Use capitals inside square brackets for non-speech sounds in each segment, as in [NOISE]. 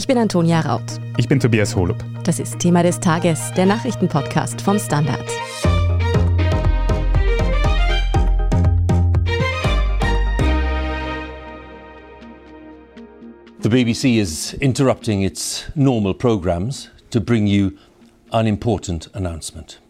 Ich bin Antonia Raut. Ich bin Tobias Holub. Das ist Thema des Tages, der Nachrichtenpodcast vom Standard. The BBC is interrupting its normal programmes to bring you an important announcement.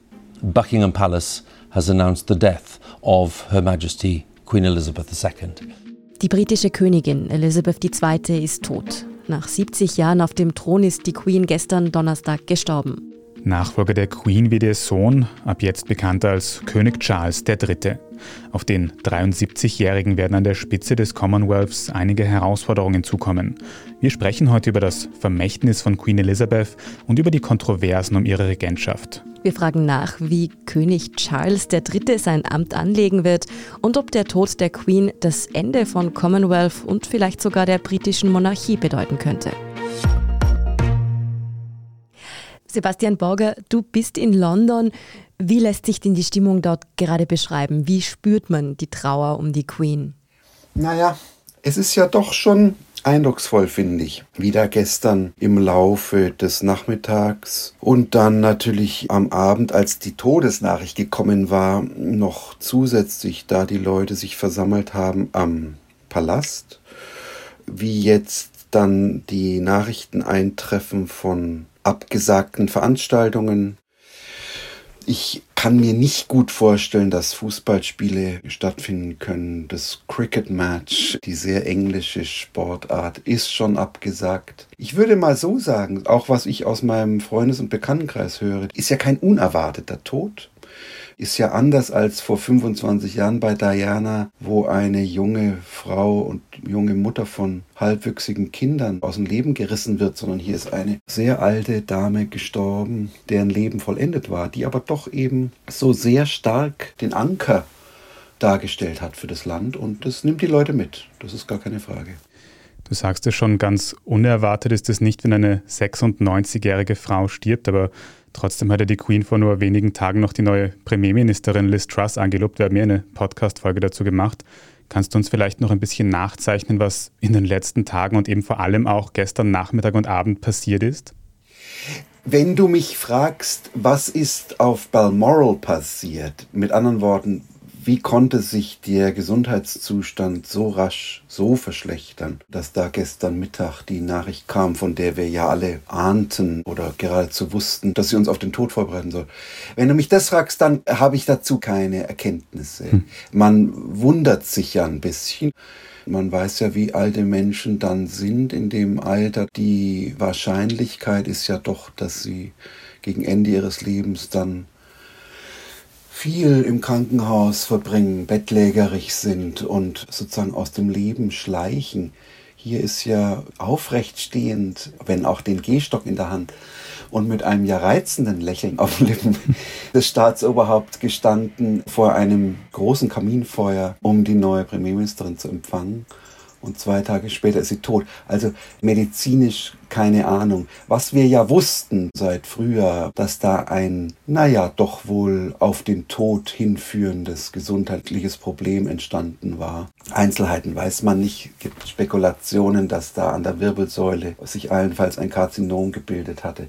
Buckingham Palace has announced the death of Her Majesty Queen Elizabeth II. Die britische Königin Elizabeth II. ist tot. Nach 70 Jahren auf dem Thron ist die Queen gestern Donnerstag gestorben. Nachfolger der Queen wird ihr Sohn, ab jetzt bekannt als König Charles III. Auf den 73-Jährigen werden an der Spitze des Commonwealths einige Herausforderungen zukommen. Wir sprechen heute über das Vermächtnis von Queen Elizabeth und über die Kontroversen um ihre Regentschaft. Wir fragen nach, wie König Charles III. sein Amt anlegen wird und ob der Tod der Queen das Ende von Commonwealth und vielleicht sogar der britischen Monarchie bedeuten könnte. Sebastian Borger, du bist in London. Wie lässt sich denn die Stimmung dort gerade beschreiben? Wie spürt man die Trauer um die Queen? Naja, es ist ja doch schon eindrucksvoll, finde ich. Wieder gestern im Laufe des Nachmittags und dann natürlich am Abend, als die Todesnachricht gekommen war, noch zusätzlich, da die Leute sich versammelt haben am Palast, wie jetzt dann die Nachrichten eintreffen von abgesagten Veranstaltungen. Ich kann mir nicht gut vorstellen, dass Fußballspiele stattfinden können. Das Cricket-Match, die sehr englische Sportart, ist schon abgesagt. Ich würde mal so sagen, auch was ich aus meinem Freundes- und Bekanntenkreis höre, ist ja kein unerwarteter Tod ist ja anders als vor 25 Jahren bei Diana, wo eine junge Frau und junge Mutter von halbwüchsigen Kindern aus dem Leben gerissen wird, sondern hier ist eine sehr alte Dame gestorben, deren Leben vollendet war, die aber doch eben so sehr stark den Anker dargestellt hat für das Land und das nimmt die Leute mit. Das ist gar keine Frage. Du sagst es schon, ganz unerwartet ist es nicht, wenn eine 96-jährige Frau stirbt, aber Trotzdem hat ja die Queen vor nur wenigen Tagen noch die neue Premierministerin Liz Truss angelobt. Wir haben ja eine Podcast-Folge dazu gemacht. Kannst du uns vielleicht noch ein bisschen nachzeichnen, was in den letzten Tagen und eben vor allem auch gestern Nachmittag und Abend passiert ist? Wenn du mich fragst, was ist auf Balmoral passiert, mit anderen Worten, wie konnte sich der Gesundheitszustand so rasch so verschlechtern, dass da gestern Mittag die Nachricht kam, von der wir ja alle ahnten oder geradezu wussten, dass sie uns auf den Tod vorbereiten soll. Wenn du mich das fragst, dann habe ich dazu keine Erkenntnisse. Hm. Man wundert sich ja ein bisschen. Man weiß ja, wie alte Menschen dann sind in dem Alter. Die Wahrscheinlichkeit ist ja doch, dass sie gegen Ende ihres Lebens dann viel im Krankenhaus verbringen, bettlägerig sind und sozusagen aus dem Leben schleichen. Hier ist ja aufrecht stehend, wenn auch den Gehstock in der Hand und mit einem ja reizenden Lächeln auf den Lippen [LAUGHS] des Staatsoberhaupts gestanden vor einem großen Kaminfeuer, um die neue Premierministerin zu empfangen und zwei Tage später ist sie tot. Also medizinisch keine Ahnung. Was wir ja wussten seit früher, dass da ein, naja, doch wohl auf den Tod hinführendes gesundheitliches Problem entstanden war. Einzelheiten weiß man nicht. Es gibt Spekulationen, dass da an der Wirbelsäule sich allenfalls ein Karzinom gebildet hatte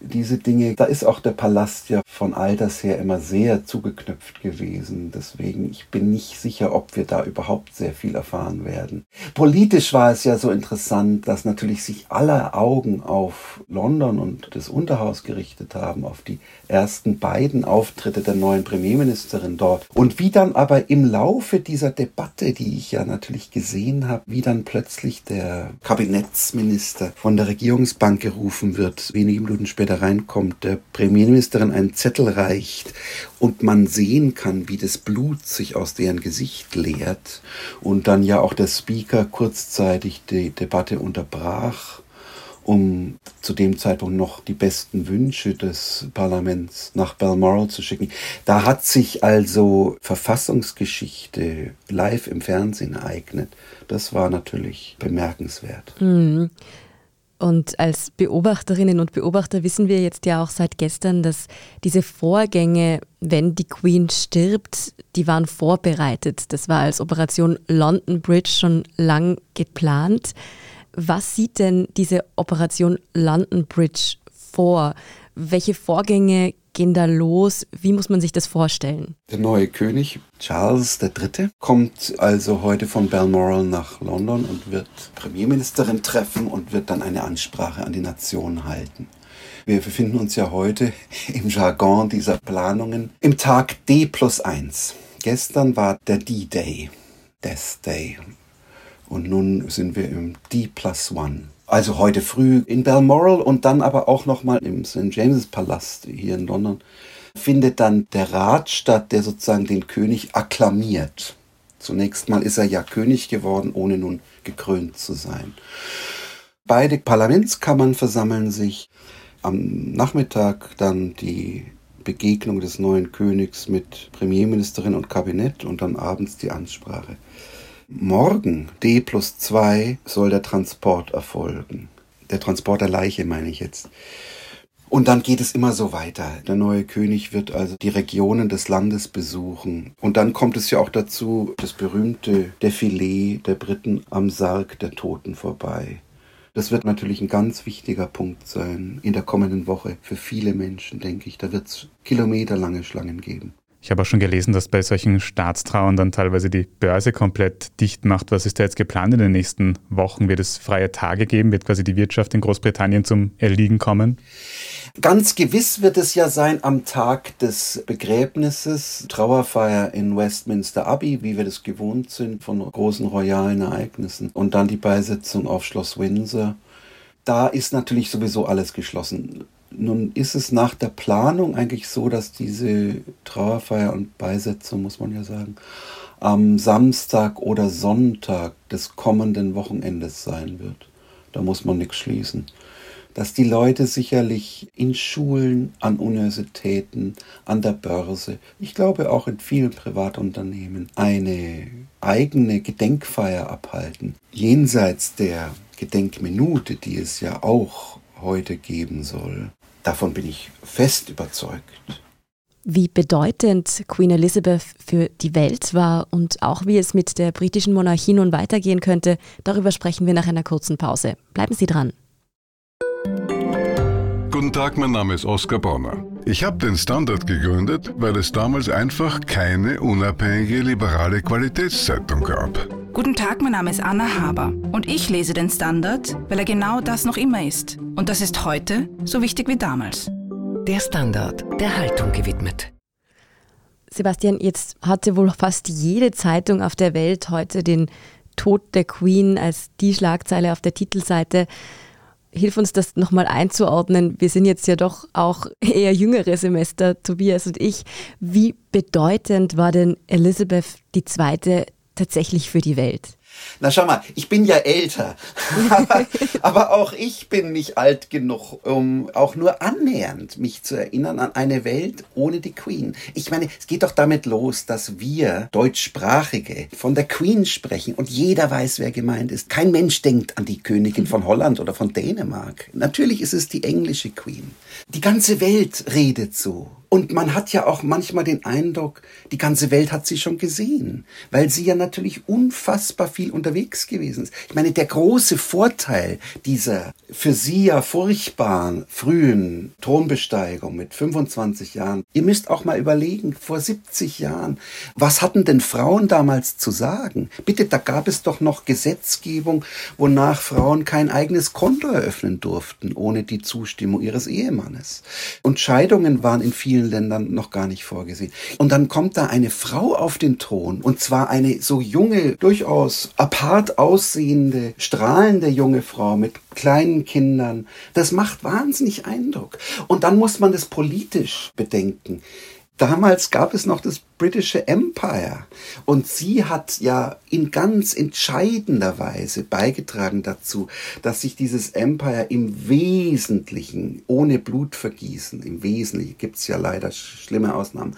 diese Dinge, da ist auch der Palast ja von alters her immer sehr zugeknöpft gewesen. Deswegen, ich bin nicht sicher, ob wir da überhaupt sehr viel erfahren werden. Politisch war es ja so interessant, dass natürlich sich aller Augen auf London und das Unterhaus gerichtet haben, auf die ersten beiden Auftritte der neuen Premierministerin dort. Und wie dann aber im Laufe dieser Debatte, die ich ja natürlich gesehen habe, wie dann plötzlich der Kabinettsminister von der Regierungsbank gerufen wird, wenige Minuten später reinkommt, der Premierministerin einen Zettel reicht und man sehen kann, wie das Blut sich aus deren Gesicht leert und dann ja auch der Speaker kurzzeitig die Debatte unterbrach um zu dem Zeitpunkt noch die besten Wünsche des Parlaments nach Balmoral zu schicken. Da hat sich also Verfassungsgeschichte live im Fernsehen ereignet. Das war natürlich bemerkenswert. Mhm. Und als Beobachterinnen und Beobachter wissen wir jetzt ja auch seit gestern, dass diese Vorgänge, wenn die Queen stirbt, die waren vorbereitet. Das war als Operation London Bridge schon lang geplant. Was sieht denn diese Operation London Bridge vor? Welche Vorgänge gehen da los? Wie muss man sich das vorstellen? Der neue König, Charles III., kommt also heute von Balmoral nach London und wird Premierministerin treffen und wird dann eine Ansprache an die Nation halten. Wir befinden uns ja heute [LAUGHS] im Jargon dieser Planungen im Tag D plus 1. Gestern war der D-Day, Death Day. Und nun sind wir im D plus 1. Also heute früh in Balmoral und dann aber auch nochmal im St. James's Palast hier in London findet dann der Rat statt, der sozusagen den König akklamiert. Zunächst mal ist er ja König geworden, ohne nun gekrönt zu sein. Beide Parlamentskammern versammeln sich. Am Nachmittag dann die Begegnung des neuen Königs mit Premierministerin und Kabinett und dann abends die Ansprache. Morgen, D plus 2, soll der Transport erfolgen. Der Transport der Leiche meine ich jetzt. Und dann geht es immer so weiter. Der neue König wird also die Regionen des Landes besuchen. Und dann kommt es ja auch dazu, das berühmte Defilé der Briten am Sarg der Toten vorbei. Das wird natürlich ein ganz wichtiger Punkt sein in der kommenden Woche für viele Menschen, denke ich. Da wird es kilometerlange Schlangen geben. Ich habe auch schon gelesen, dass bei solchen Staatstrauern dann teilweise die Börse komplett dicht macht. Was ist da jetzt geplant in den nächsten Wochen? Wird es freie Tage geben? Wird quasi die Wirtschaft in Großbritannien zum Erliegen kommen? Ganz gewiss wird es ja sein am Tag des Begräbnisses, Trauerfeier in Westminster Abbey, wie wir das gewohnt sind von großen royalen Ereignissen. Und dann die Beisetzung auf Schloss Windsor. Da ist natürlich sowieso alles geschlossen. Nun ist es nach der Planung eigentlich so, dass diese Trauerfeier und Beisetzung, muss man ja sagen, am Samstag oder Sonntag des kommenden Wochenendes sein wird. Da muss man nichts schließen. Dass die Leute sicherlich in Schulen, an Universitäten, an der Börse, ich glaube auch in vielen Privatunternehmen, eine eigene Gedenkfeier abhalten. Jenseits der Gedenkminute, die es ja auch heute geben soll. Davon bin ich fest überzeugt. Wie bedeutend Queen Elizabeth für die Welt war und auch wie es mit der britischen Monarchie nun weitergehen könnte, darüber sprechen wir nach einer kurzen Pause. Bleiben Sie dran. Guten Tag, mein Name ist Oskar Bonner. Ich habe den Standard gegründet, weil es damals einfach keine unabhängige liberale Qualitätszeitung gab. Guten Tag, mein Name ist Anna Haber und ich lese den Standard, weil er genau das noch immer ist. Und das ist heute so wichtig wie damals. Der Standard, der Haltung gewidmet. Sebastian, jetzt hatte wohl fast jede Zeitung auf der Welt heute den Tod der Queen als die Schlagzeile auf der Titelseite. Hilf uns das nochmal einzuordnen. Wir sind jetzt ja doch auch [LAUGHS] eher jüngere Semester, Tobias und ich. Wie bedeutend war denn Elizabeth II tatsächlich für die Welt? Na schau mal, ich bin ja älter, [LAUGHS] aber, aber, auch ich bin nicht alt genug, um auch nur annähernd mich zu erinnern an eine Welt ohne die Queen. Ich meine, es geht doch damit los, dass wir Deutschsprachige von der Queen sprechen und jeder weiß, wer gemeint ist. Kein Mensch denkt an die Königin von Holland oder von Dänemark. Natürlich ist es die englische Queen. Die ganze Welt redet so. Und man hat ja auch manchmal den Eindruck, die ganze Welt hat sie schon gesehen, weil sie ja natürlich unfassbar viel unterwegs gewesen ist. Ich meine, der große Vorteil dieser für sie ja furchtbaren frühen Thronbesteigung mit 25 Jahren, ihr müsst auch mal überlegen, vor 70 Jahren, was hatten denn Frauen damals zu sagen? Bitte, da gab es doch noch Gesetzgebung, wonach Frauen kein eigenes Konto eröffnen durften, ohne die Zustimmung ihres Ehemannes. Und Scheidungen waren in vielen vielen Ländern noch gar nicht vorgesehen. Und dann kommt da eine Frau auf den Thron, und zwar eine so junge, durchaus apart aussehende, strahlende junge Frau mit kleinen Kindern. Das macht wahnsinnig Eindruck. Und dann muss man das politisch bedenken. Damals gab es noch das britische Empire. Und sie hat ja in ganz entscheidender Weise beigetragen dazu, dass sich dieses Empire im Wesentlichen, ohne Blutvergießen, im Wesentlichen gibt's ja leider schlimme Ausnahmen,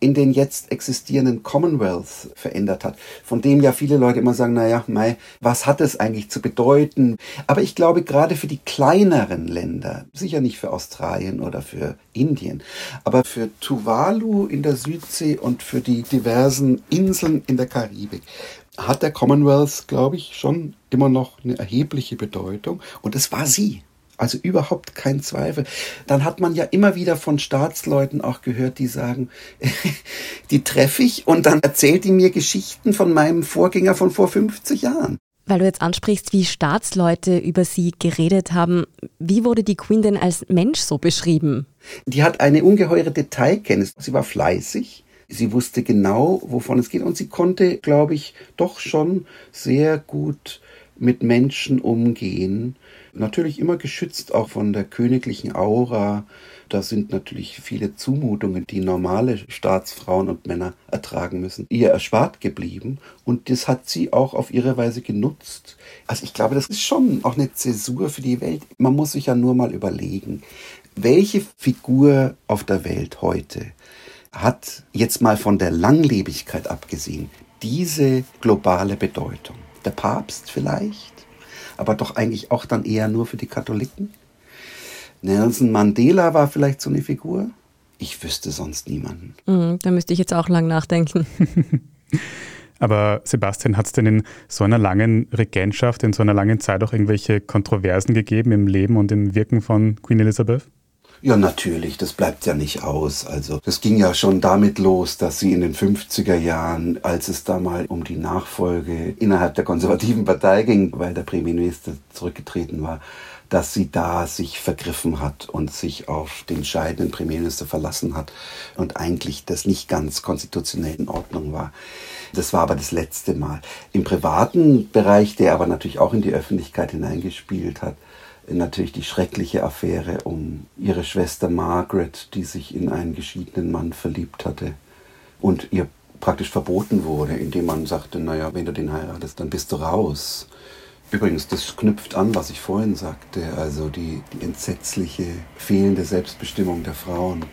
in den jetzt existierenden Commonwealth verändert hat, von dem ja viele Leute immer sagen, naja, Mai, was hat es eigentlich zu bedeuten? Aber ich glaube, gerade für die kleineren Länder, sicher nicht für Australien oder für Indien, aber für Tuvalu in der Südsee und für die diversen Inseln in der Karibik hat der Commonwealth, glaube ich, schon immer noch eine erhebliche Bedeutung. Und es war sie. Also überhaupt kein Zweifel. Dann hat man ja immer wieder von Staatsleuten auch gehört, die sagen, [LAUGHS] die treffe ich und dann erzählt die mir Geschichten von meinem Vorgänger von vor 50 Jahren. Weil du jetzt ansprichst, wie Staatsleute über sie geredet haben, wie wurde die Queen denn als Mensch so beschrieben? Die hat eine ungeheure Detailkenntnis. Sie war fleißig, sie wusste genau, wovon es geht und sie konnte, glaube ich, doch schon sehr gut mit Menschen umgehen. Natürlich immer geschützt auch von der königlichen Aura. Da sind natürlich viele Zumutungen, die normale Staatsfrauen und Männer ertragen müssen, ihr erspart geblieben. Und das hat sie auch auf ihre Weise genutzt. Also ich glaube, das ist schon auch eine Zäsur für die Welt. Man muss sich ja nur mal überlegen, welche Figur auf der Welt heute hat jetzt mal von der Langlebigkeit abgesehen diese globale Bedeutung? Der Papst vielleicht? aber doch eigentlich auch dann eher nur für die Katholiken. Nelson Mandela war vielleicht so eine Figur. Ich wüsste sonst niemanden. Mhm, da müsste ich jetzt auch lang nachdenken. [LAUGHS] Aber Sebastian, hat es denn in so einer langen Regentschaft, in so einer langen Zeit auch irgendwelche Kontroversen gegeben im Leben und im Wirken von Queen Elizabeth? Ja, natürlich, das bleibt ja nicht aus. Also, das ging ja schon damit los, dass sie in den 50er Jahren, als es da mal um die Nachfolge innerhalb der konservativen Partei ging, weil der Premierminister zurückgetreten war, dass sie da sich vergriffen hat und sich auf den scheidenden Premierminister verlassen hat und eigentlich das nicht ganz konstitutionell in Ordnung war. Das war aber das letzte Mal. Im privaten Bereich, der aber natürlich auch in die Öffentlichkeit hineingespielt hat, natürlich die schreckliche Affäre um ihre Schwester Margaret, die sich in einen geschiedenen Mann verliebt hatte und ihr praktisch verboten wurde, indem man sagte, naja, wenn du den heiratest, dann bist du raus. Übrigens, das knüpft an, was ich vorhin sagte, also die, die entsetzliche fehlende Selbstbestimmung der Frauen.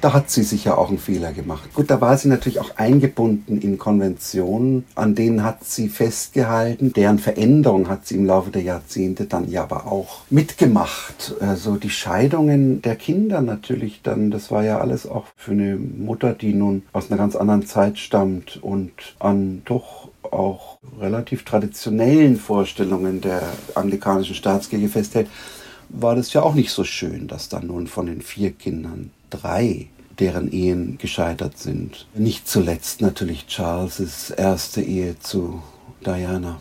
Da hat sie sicher auch einen Fehler gemacht. Gut, da war sie natürlich auch eingebunden in Konventionen, an denen hat sie festgehalten. Deren Veränderung hat sie im Laufe der Jahrzehnte dann ja aber auch mitgemacht. Also die Scheidungen der Kinder natürlich dann, das war ja alles auch für eine Mutter, die nun aus einer ganz anderen Zeit stammt und an doch auch relativ traditionellen Vorstellungen der anglikanischen Staatskirche festhält, war das ja auch nicht so schön, dass dann nun von den vier Kindern drei deren Ehen gescheitert sind. Nicht zuletzt natürlich Charles' erste Ehe zu Diana.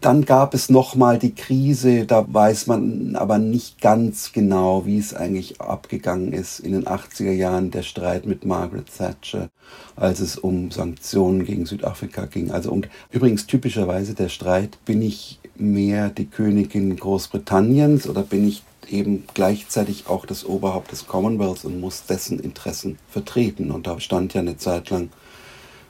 Dann gab es nochmal die Krise, da weiß man aber nicht ganz genau, wie es eigentlich abgegangen ist in den 80er Jahren, der Streit mit Margaret Thatcher, als es um Sanktionen gegen Südafrika ging. Also um, übrigens typischerweise der Streit, bin ich mehr die Königin Großbritanniens oder bin ich eben gleichzeitig auch das Oberhaupt des Commonwealths und muss dessen Interessen vertreten. Und da stand ja eine Zeit lang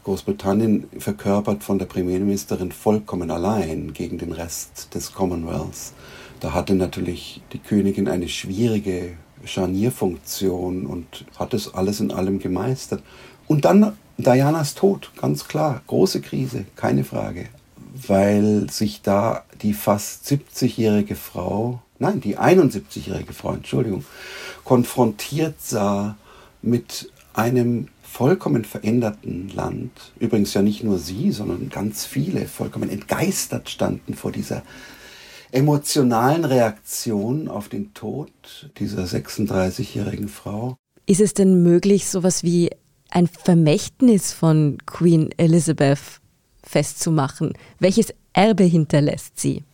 Großbritannien verkörpert von der Premierministerin vollkommen allein gegen den Rest des Commonwealths. Da hatte natürlich die Königin eine schwierige Scharnierfunktion und hat es alles in allem gemeistert. Und dann Dianas Tod, ganz klar, große Krise, keine Frage, weil sich da die fast 70-jährige Frau nein, die 71-jährige Frau, Entschuldigung, konfrontiert sah mit einem vollkommen veränderten Land. Übrigens ja nicht nur sie, sondern ganz viele vollkommen entgeistert standen vor dieser emotionalen Reaktion auf den Tod dieser 36-jährigen Frau. Ist es denn möglich, sowas wie ein Vermächtnis von Queen Elizabeth festzumachen? Welches Erbe hinterlässt sie?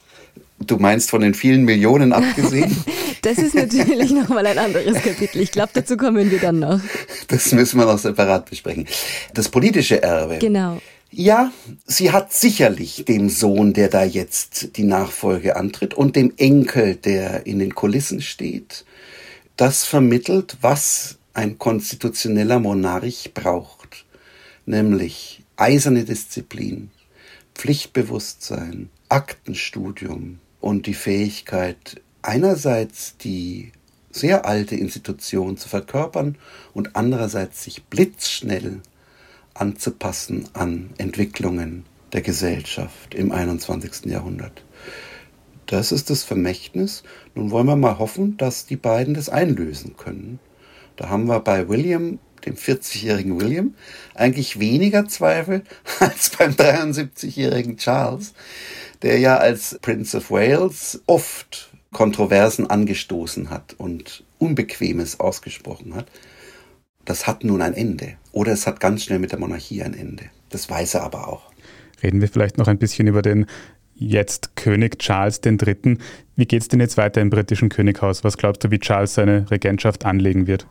Du meinst von den vielen Millionen abgesehen? [LAUGHS] das ist natürlich nochmal ein anderes Kapitel. Ich glaube, dazu kommen wir dann noch. Das müssen wir noch separat besprechen. Das politische Erbe. Genau. Ja, sie hat sicherlich dem Sohn, der da jetzt die Nachfolge antritt, und dem Enkel, der in den Kulissen steht, das vermittelt, was ein konstitutioneller Monarch braucht, nämlich eiserne Disziplin, Pflichtbewusstsein, Aktenstudium, und die Fähigkeit, einerseits die sehr alte Institution zu verkörpern und andererseits sich blitzschnell anzupassen an Entwicklungen der Gesellschaft im 21. Jahrhundert. Das ist das Vermächtnis. Nun wollen wir mal hoffen, dass die beiden das einlösen können. Da haben wir bei William, dem 40-jährigen William, eigentlich weniger Zweifel [LAUGHS] als beim 73-jährigen Charles, der ja als Prince of Wales oft Kontroversen angestoßen hat und Unbequemes ausgesprochen hat. Das hat nun ein Ende. Oder es hat ganz schnell mit der Monarchie ein Ende. Das weiß er aber auch. Reden wir vielleicht noch ein bisschen über den jetzt König Charles III. Wie geht es denn jetzt weiter im britischen Könighaus? Was glaubst du, wie Charles seine Regentschaft anlegen wird?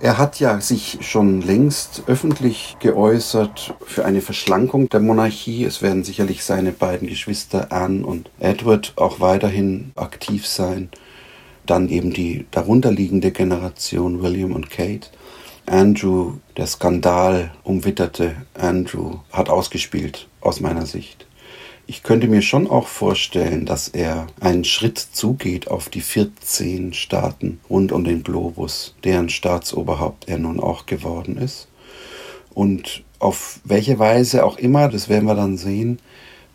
Er hat ja sich schon längst öffentlich geäußert für eine Verschlankung der Monarchie. Es werden sicherlich seine beiden Geschwister Anne und Edward auch weiterhin aktiv sein. Dann eben die darunterliegende Generation William und Kate. Andrew, der Skandal umwitterte Andrew, hat ausgespielt aus meiner Sicht. Ich könnte mir schon auch vorstellen, dass er einen Schritt zugeht auf die 14 Staaten rund um den Globus, deren Staatsoberhaupt er nun auch geworden ist. Und auf welche Weise auch immer, das werden wir dann sehen,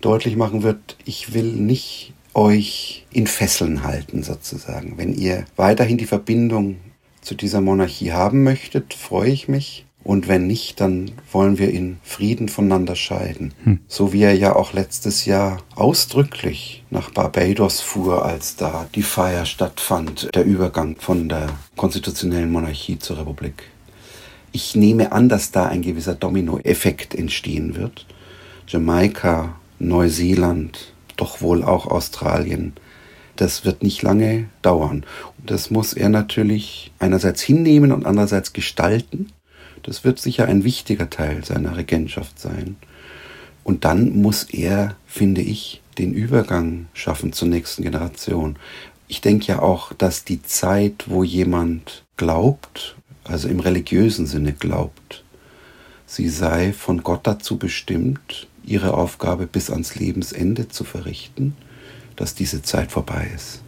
deutlich machen wird, ich will nicht euch in Fesseln halten sozusagen. Wenn ihr weiterhin die Verbindung zu dieser Monarchie haben möchtet, freue ich mich. Und wenn nicht, dann wollen wir in Frieden voneinander scheiden. Hm. So wie er ja auch letztes Jahr ausdrücklich nach Barbados fuhr, als da die Feier stattfand, der Übergang von der konstitutionellen Monarchie zur Republik. Ich nehme an, dass da ein gewisser Dominoeffekt entstehen wird. Jamaika, Neuseeland, doch wohl auch Australien. Das wird nicht lange dauern. Und das muss er natürlich einerseits hinnehmen und andererseits gestalten. Das wird sicher ein wichtiger Teil seiner Regentschaft sein. Und dann muss er, finde ich, den Übergang schaffen zur nächsten Generation. Ich denke ja auch, dass die Zeit, wo jemand glaubt, also im religiösen Sinne glaubt, sie sei von Gott dazu bestimmt, ihre Aufgabe bis ans Lebensende zu verrichten, dass diese Zeit vorbei ist.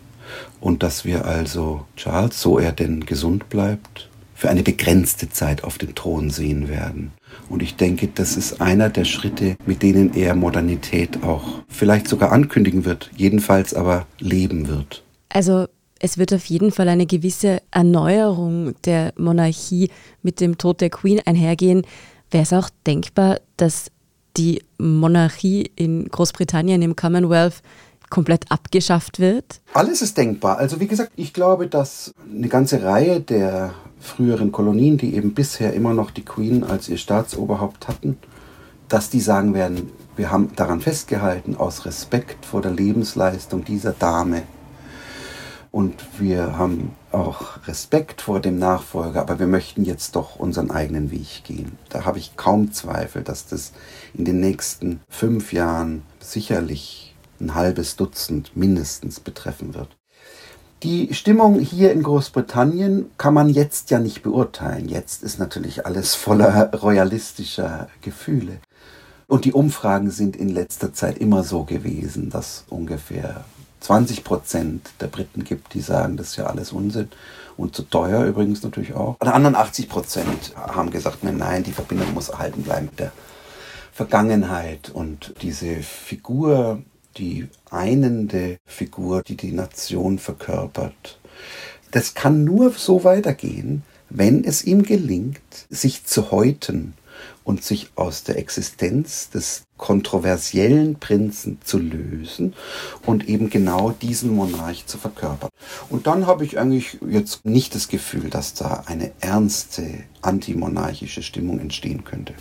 Und dass wir also Charles, so er denn gesund bleibt, für eine begrenzte Zeit auf dem Thron sehen werden. Und ich denke, das ist einer der Schritte, mit denen er Modernität auch vielleicht sogar ankündigen wird, jedenfalls aber leben wird. Also es wird auf jeden Fall eine gewisse Erneuerung der Monarchie mit dem Tod der Queen einhergehen. Wäre es auch denkbar, dass die Monarchie in Großbritannien im Commonwealth komplett abgeschafft wird? Alles ist denkbar. Also wie gesagt, ich glaube, dass eine ganze Reihe der früheren Kolonien, die eben bisher immer noch die Queen als ihr Staatsoberhaupt hatten, dass die sagen werden, wir haben daran festgehalten aus Respekt vor der Lebensleistung dieser Dame. Und wir haben auch Respekt vor dem Nachfolger, aber wir möchten jetzt doch unseren eigenen Weg gehen. Da habe ich kaum Zweifel, dass das in den nächsten fünf Jahren sicherlich ein halbes Dutzend mindestens betreffen wird. Die Stimmung hier in Großbritannien kann man jetzt ja nicht beurteilen. Jetzt ist natürlich alles voller royalistischer Gefühle. Und die Umfragen sind in letzter Zeit immer so gewesen, dass ungefähr 20 Prozent der Briten gibt, die sagen, das ist ja alles Unsinn und zu teuer übrigens natürlich auch. Und anderen 80 Prozent haben gesagt, nein, nein, die Verbindung muss erhalten bleiben mit der Vergangenheit und diese Figur die einende Figur, die die Nation verkörpert. Das kann nur so weitergehen, wenn es ihm gelingt, sich zu häuten und sich aus der Existenz des kontroversiellen Prinzen zu lösen und eben genau diesen Monarch zu verkörpern. Und dann habe ich eigentlich jetzt nicht das Gefühl, dass da eine ernste antimonarchische Stimmung entstehen könnte.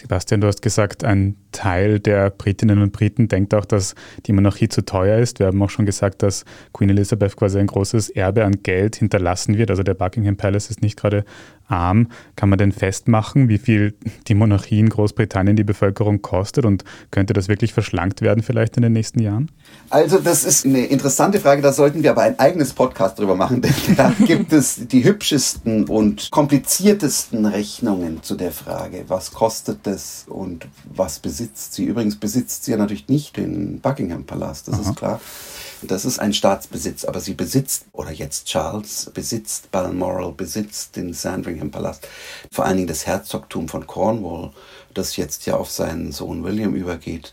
Sebastian, du hast gesagt, ein Teil der Britinnen und Briten denkt auch, dass die Monarchie zu teuer ist. Wir haben auch schon gesagt, dass Queen Elizabeth quasi ein großes Erbe an Geld hinterlassen wird. Also der Buckingham Palace ist nicht gerade arm. Kann man denn festmachen, wie viel die Monarchie in Großbritannien die Bevölkerung kostet und könnte das wirklich verschlankt werden vielleicht in den nächsten Jahren? Also das ist eine interessante Frage, da sollten wir aber ein eigenes Podcast drüber machen, denn [LAUGHS] da gibt es die hübschesten und kompliziertesten Rechnungen zu der Frage, was kostet es und was besitzt sie. Übrigens besitzt sie ja natürlich nicht den Buckingham Palast, das Aha. ist klar. Das ist ein Staatsbesitz, aber sie besitzt, oder jetzt Charles, besitzt Balmoral, besitzt den Sandringham Palast, vor allen Dingen das Herzogtum von Cornwall, das jetzt ja auf seinen Sohn William übergeht,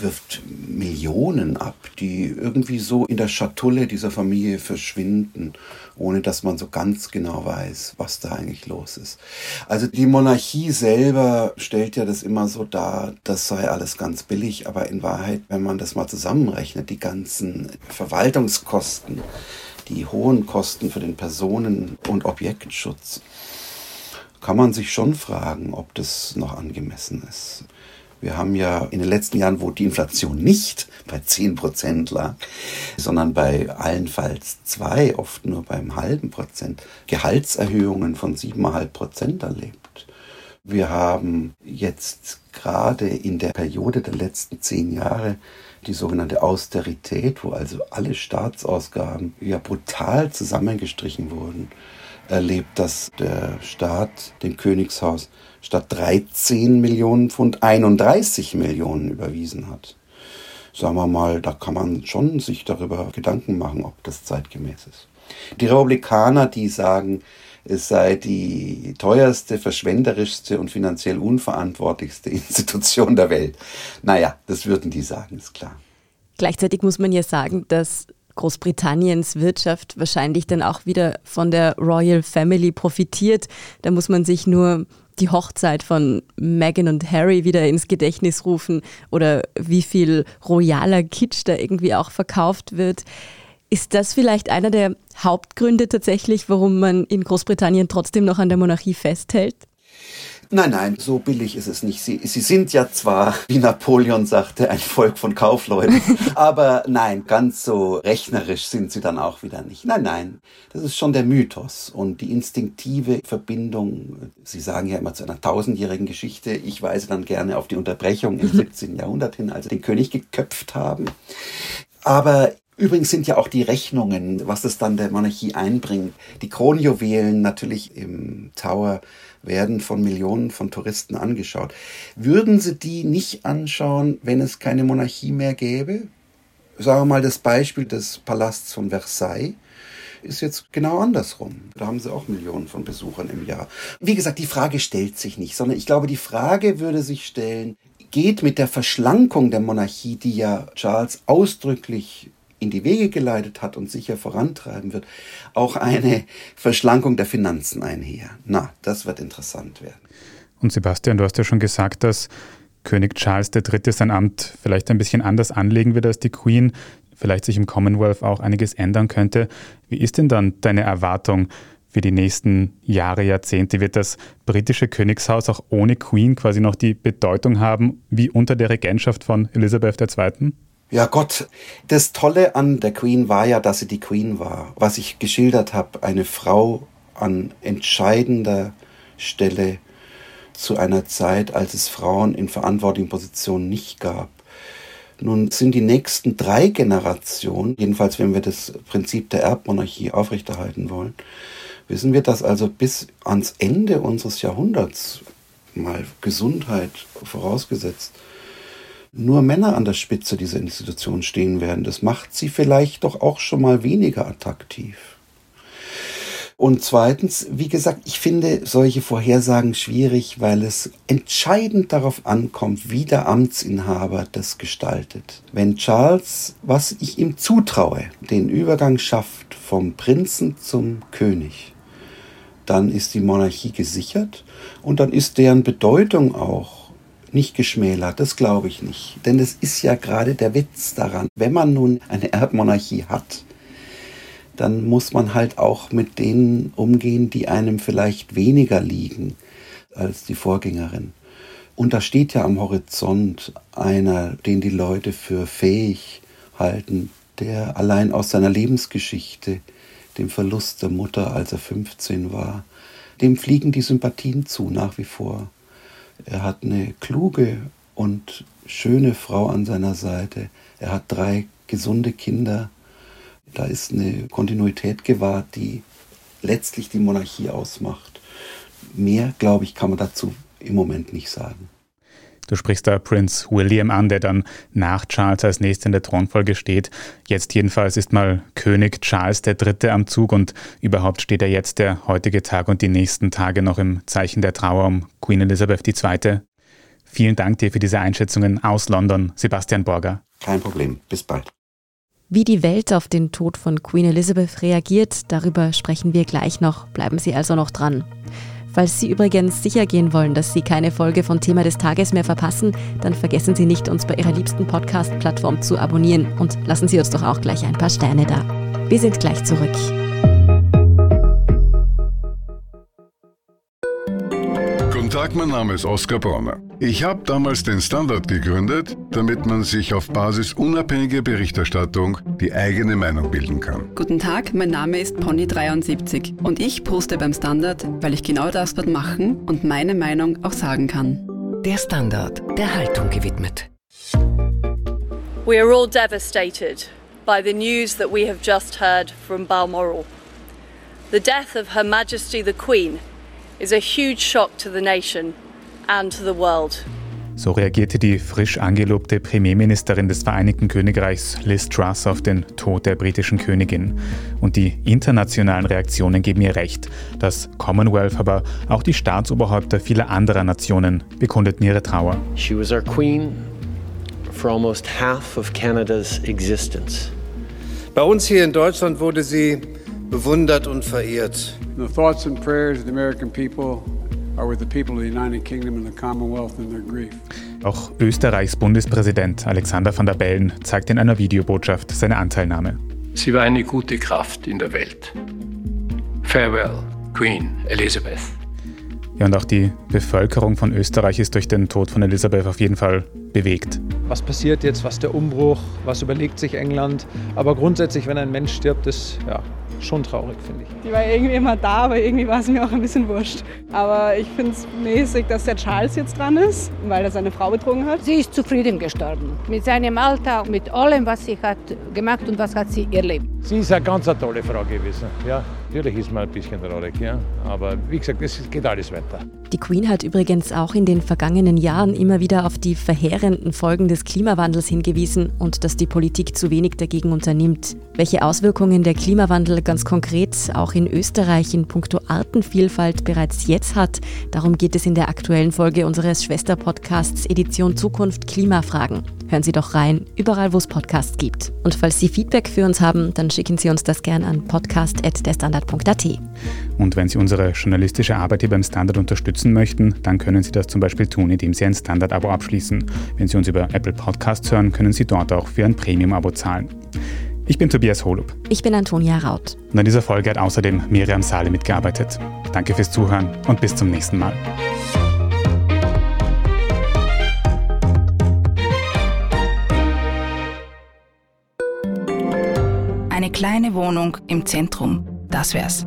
wirft Millionen ab, die irgendwie so in der Schatulle dieser Familie verschwinden, ohne dass man so ganz genau weiß, was da eigentlich los ist. Also die Monarchie selber stellt ja das immer so dar, das sei alles ganz billig, aber in Wahrheit, wenn man das mal zusammenrechnet, die ganzen Verwaltungskosten, die hohen Kosten für den Personen- und Objektschutz, kann man sich schon fragen, ob das noch angemessen ist. Wir haben ja in den letzten Jahren, wo die Inflation nicht bei 10 Prozent lag, sondern bei allenfalls zwei, oft nur beim halben Prozent, Gehaltserhöhungen von 7,5 Prozent erlebt. Wir haben jetzt gerade in der Periode der letzten zehn Jahre die sogenannte Austerität, wo also alle Staatsausgaben ja brutal zusammengestrichen wurden erlebt, dass der Staat dem Königshaus statt 13 Millionen Pfund 31 Millionen überwiesen hat. Sagen wir mal, da kann man schon sich darüber Gedanken machen, ob das zeitgemäß ist. Die Republikaner, die sagen, es sei die teuerste, verschwenderischste und finanziell unverantwortlichste [LAUGHS] Institution der Welt. Naja, das würden die sagen, ist klar. Gleichzeitig muss man ja sagen, dass Großbritanniens Wirtschaft wahrscheinlich dann auch wieder von der Royal Family profitiert. Da muss man sich nur die Hochzeit von Meghan und Harry wieder ins Gedächtnis rufen oder wie viel royaler Kitsch da irgendwie auch verkauft wird. Ist das vielleicht einer der Hauptgründe tatsächlich, warum man in Großbritannien trotzdem noch an der Monarchie festhält? Nein, nein, so billig ist es nicht. Sie, sie sind ja zwar, wie Napoleon sagte, ein Volk von Kaufleuten, [LAUGHS] aber nein, ganz so rechnerisch sind sie dann auch wieder nicht. Nein, nein, das ist schon der Mythos und die instinktive Verbindung. Sie sagen ja immer zu einer tausendjährigen Geschichte. Ich weise dann gerne auf die Unterbrechung im [LAUGHS] 17. Jahrhundert hin, als sie den König geköpft haben. Aber Übrigens sind ja auch die Rechnungen, was es dann der Monarchie einbringt. Die Kronjuwelen natürlich im Tower werden von Millionen von Touristen angeschaut. Würden Sie die nicht anschauen, wenn es keine Monarchie mehr gäbe? Sagen wir mal das Beispiel des Palasts von Versailles ist jetzt genau andersrum. Da haben sie auch Millionen von Besuchern im Jahr. Wie gesagt, die Frage stellt sich nicht, sondern ich glaube, die Frage würde sich stellen, geht mit der Verschlankung der Monarchie, die ja Charles ausdrücklich in die Wege geleitet hat und sicher vorantreiben wird, auch eine Verschlankung der Finanzen einher. Na, das wird interessant werden. Und Sebastian, du hast ja schon gesagt, dass König Charles III. sein Amt vielleicht ein bisschen anders anlegen wird als die Queen, vielleicht sich im Commonwealth auch einiges ändern könnte. Wie ist denn dann deine Erwartung für die nächsten Jahre, Jahrzehnte? Wird das britische Königshaus auch ohne Queen quasi noch die Bedeutung haben wie unter der Regentschaft von Elisabeth II.? Ja Gott, das Tolle an der Queen war ja, dass sie die Queen war. Was ich geschildert habe, eine Frau an entscheidender Stelle zu einer Zeit, als es Frauen in verantwortlichen Positionen nicht gab. Nun sind die nächsten drei Generationen, jedenfalls wenn wir das Prinzip der Erbmonarchie aufrechterhalten wollen, wissen wir, dass also bis ans Ende unseres Jahrhunderts, mal Gesundheit vorausgesetzt, nur Männer an der Spitze dieser Institution stehen werden. Das macht sie vielleicht doch auch schon mal weniger attraktiv. Und zweitens, wie gesagt, ich finde solche Vorhersagen schwierig, weil es entscheidend darauf ankommt, wie der Amtsinhaber das gestaltet. Wenn Charles, was ich ihm zutraue, den Übergang schafft vom Prinzen zum König, dann ist die Monarchie gesichert und dann ist deren Bedeutung auch nicht geschmälert, das glaube ich nicht. Denn es ist ja gerade der Witz daran. Wenn man nun eine Erbmonarchie hat, dann muss man halt auch mit denen umgehen, die einem vielleicht weniger liegen als die Vorgängerin. Und da steht ja am Horizont einer, den die Leute für fähig halten, der allein aus seiner Lebensgeschichte, dem Verlust der Mutter, als er 15 war, dem fliegen die Sympathien zu nach wie vor. Er hat eine kluge und schöne Frau an seiner Seite. Er hat drei gesunde Kinder. Da ist eine Kontinuität gewahrt, die letztlich die Monarchie ausmacht. Mehr, glaube ich, kann man dazu im Moment nicht sagen. Du sprichst da Prinz William an, der dann nach Charles als nächster in der Thronfolge steht. Jetzt jedenfalls ist mal König Charles III. am Zug und überhaupt steht er jetzt der heutige Tag und die nächsten Tage noch im Zeichen der Trauer um Queen Elizabeth II. Vielen Dank dir für diese Einschätzungen aus London, Sebastian Borger. Kein Problem. Bis bald. Wie die Welt auf den Tod von Queen Elizabeth reagiert, darüber sprechen wir gleich noch. Bleiben Sie also noch dran. Falls Sie übrigens sicher gehen wollen, dass Sie keine Folge von Thema des Tages mehr verpassen, dann vergessen Sie nicht, uns bei Ihrer liebsten Podcast-Plattform zu abonnieren und lassen Sie uns doch auch gleich ein paar Sterne da. Wir sind gleich zurück. Tag, mein Name ist Oskar Bronner. Ich habe damals den Standard gegründet, damit man sich auf Basis unabhängiger Berichterstattung die eigene Meinung bilden kann. Guten Tag, mein Name ist Pony73 und ich poste beim Standard, weil ich genau das dort machen und meine Meinung auch sagen kann. Der Standard, der Haltung gewidmet. We are all devastated by the news that we have just heard from Balmoral. The death of Her Majesty the Queen is a huge shock to the nation and to the world. So reagierte die frisch angelobte Premierministerin des Vereinigten Königreichs Liz Truss auf den Tod der britischen Königin. Und die internationalen Reaktionen geben ihr recht. Das Commonwealth, aber auch die Staatsoberhäupter vieler anderer Nationen bekundeten ihre Trauer. She was our queen for almost half of Canada's existence. Bei uns hier in Deutschland wurde sie bewundert und verehrt. The thoughts and prayers of the American people are with the people of the United Kingdom and the Commonwealth in their grief. Auch Österreichs Bundespräsident Alexander van der Bellen zeigte in einer Videobotschaft seine Anteilnahme. Sie war eine gute Kraft in der Welt. Farewell, Queen Elizabeth. Ja, und auch die Bevölkerung von Österreich ist durch den Tod von Elisabeth auf jeden Fall bewegt. Was passiert jetzt? Was ist der Umbruch? Was überlegt sich England? Aber grundsätzlich, wenn ein Mensch stirbt, ist ja schon traurig, finde ich. Die war irgendwie immer da, aber irgendwie war es mir auch ein bisschen wurscht. Aber ich finde es mäßig, dass der Charles jetzt dran ist, weil er seine Frau betrogen hat. Sie ist zufrieden gestorben. Mit seinem Alter, mit allem, was sie hat gemacht und was hat sie erlebt. Sie ist eine ganz eine tolle Frau gewesen. Ja, natürlich ist man ein bisschen traurig, ja. Aber wie gesagt, es geht alles weiter. Die Queen hat übrigens auch in den vergangenen Jahren immer wieder auf die verheerenden Folgen des Klimawandels hingewiesen und dass die Politik zu wenig dagegen unternimmt. Welche Auswirkungen der Klimawandel ganz konkret auch in Österreich in puncto Artenvielfalt bereits jetzt hat, darum geht es in der aktuellen Folge unseres Schwesterpodcasts Edition Zukunft Klimafragen. Hören Sie doch rein, überall wo es Podcasts gibt. Und falls Sie Feedback für uns haben, dann schicken Sie uns das gerne an podcast.derstandard.at. Und wenn Sie unsere journalistische Arbeit hier beim Standard unterstützen möchten, dann können Sie das zum Beispiel tun, indem Sie ein Standard-Abo abschließen. Wenn Sie uns über Apple Podcasts hören, können Sie dort auch für ein Premium-Abo zahlen. Ich bin Tobias Holub. Ich bin Antonia Raut. Und an dieser Folge hat außerdem Miriam Sahle mitgearbeitet. Danke fürs Zuhören und bis zum nächsten Mal. Eine kleine Wohnung im Zentrum, das wär's.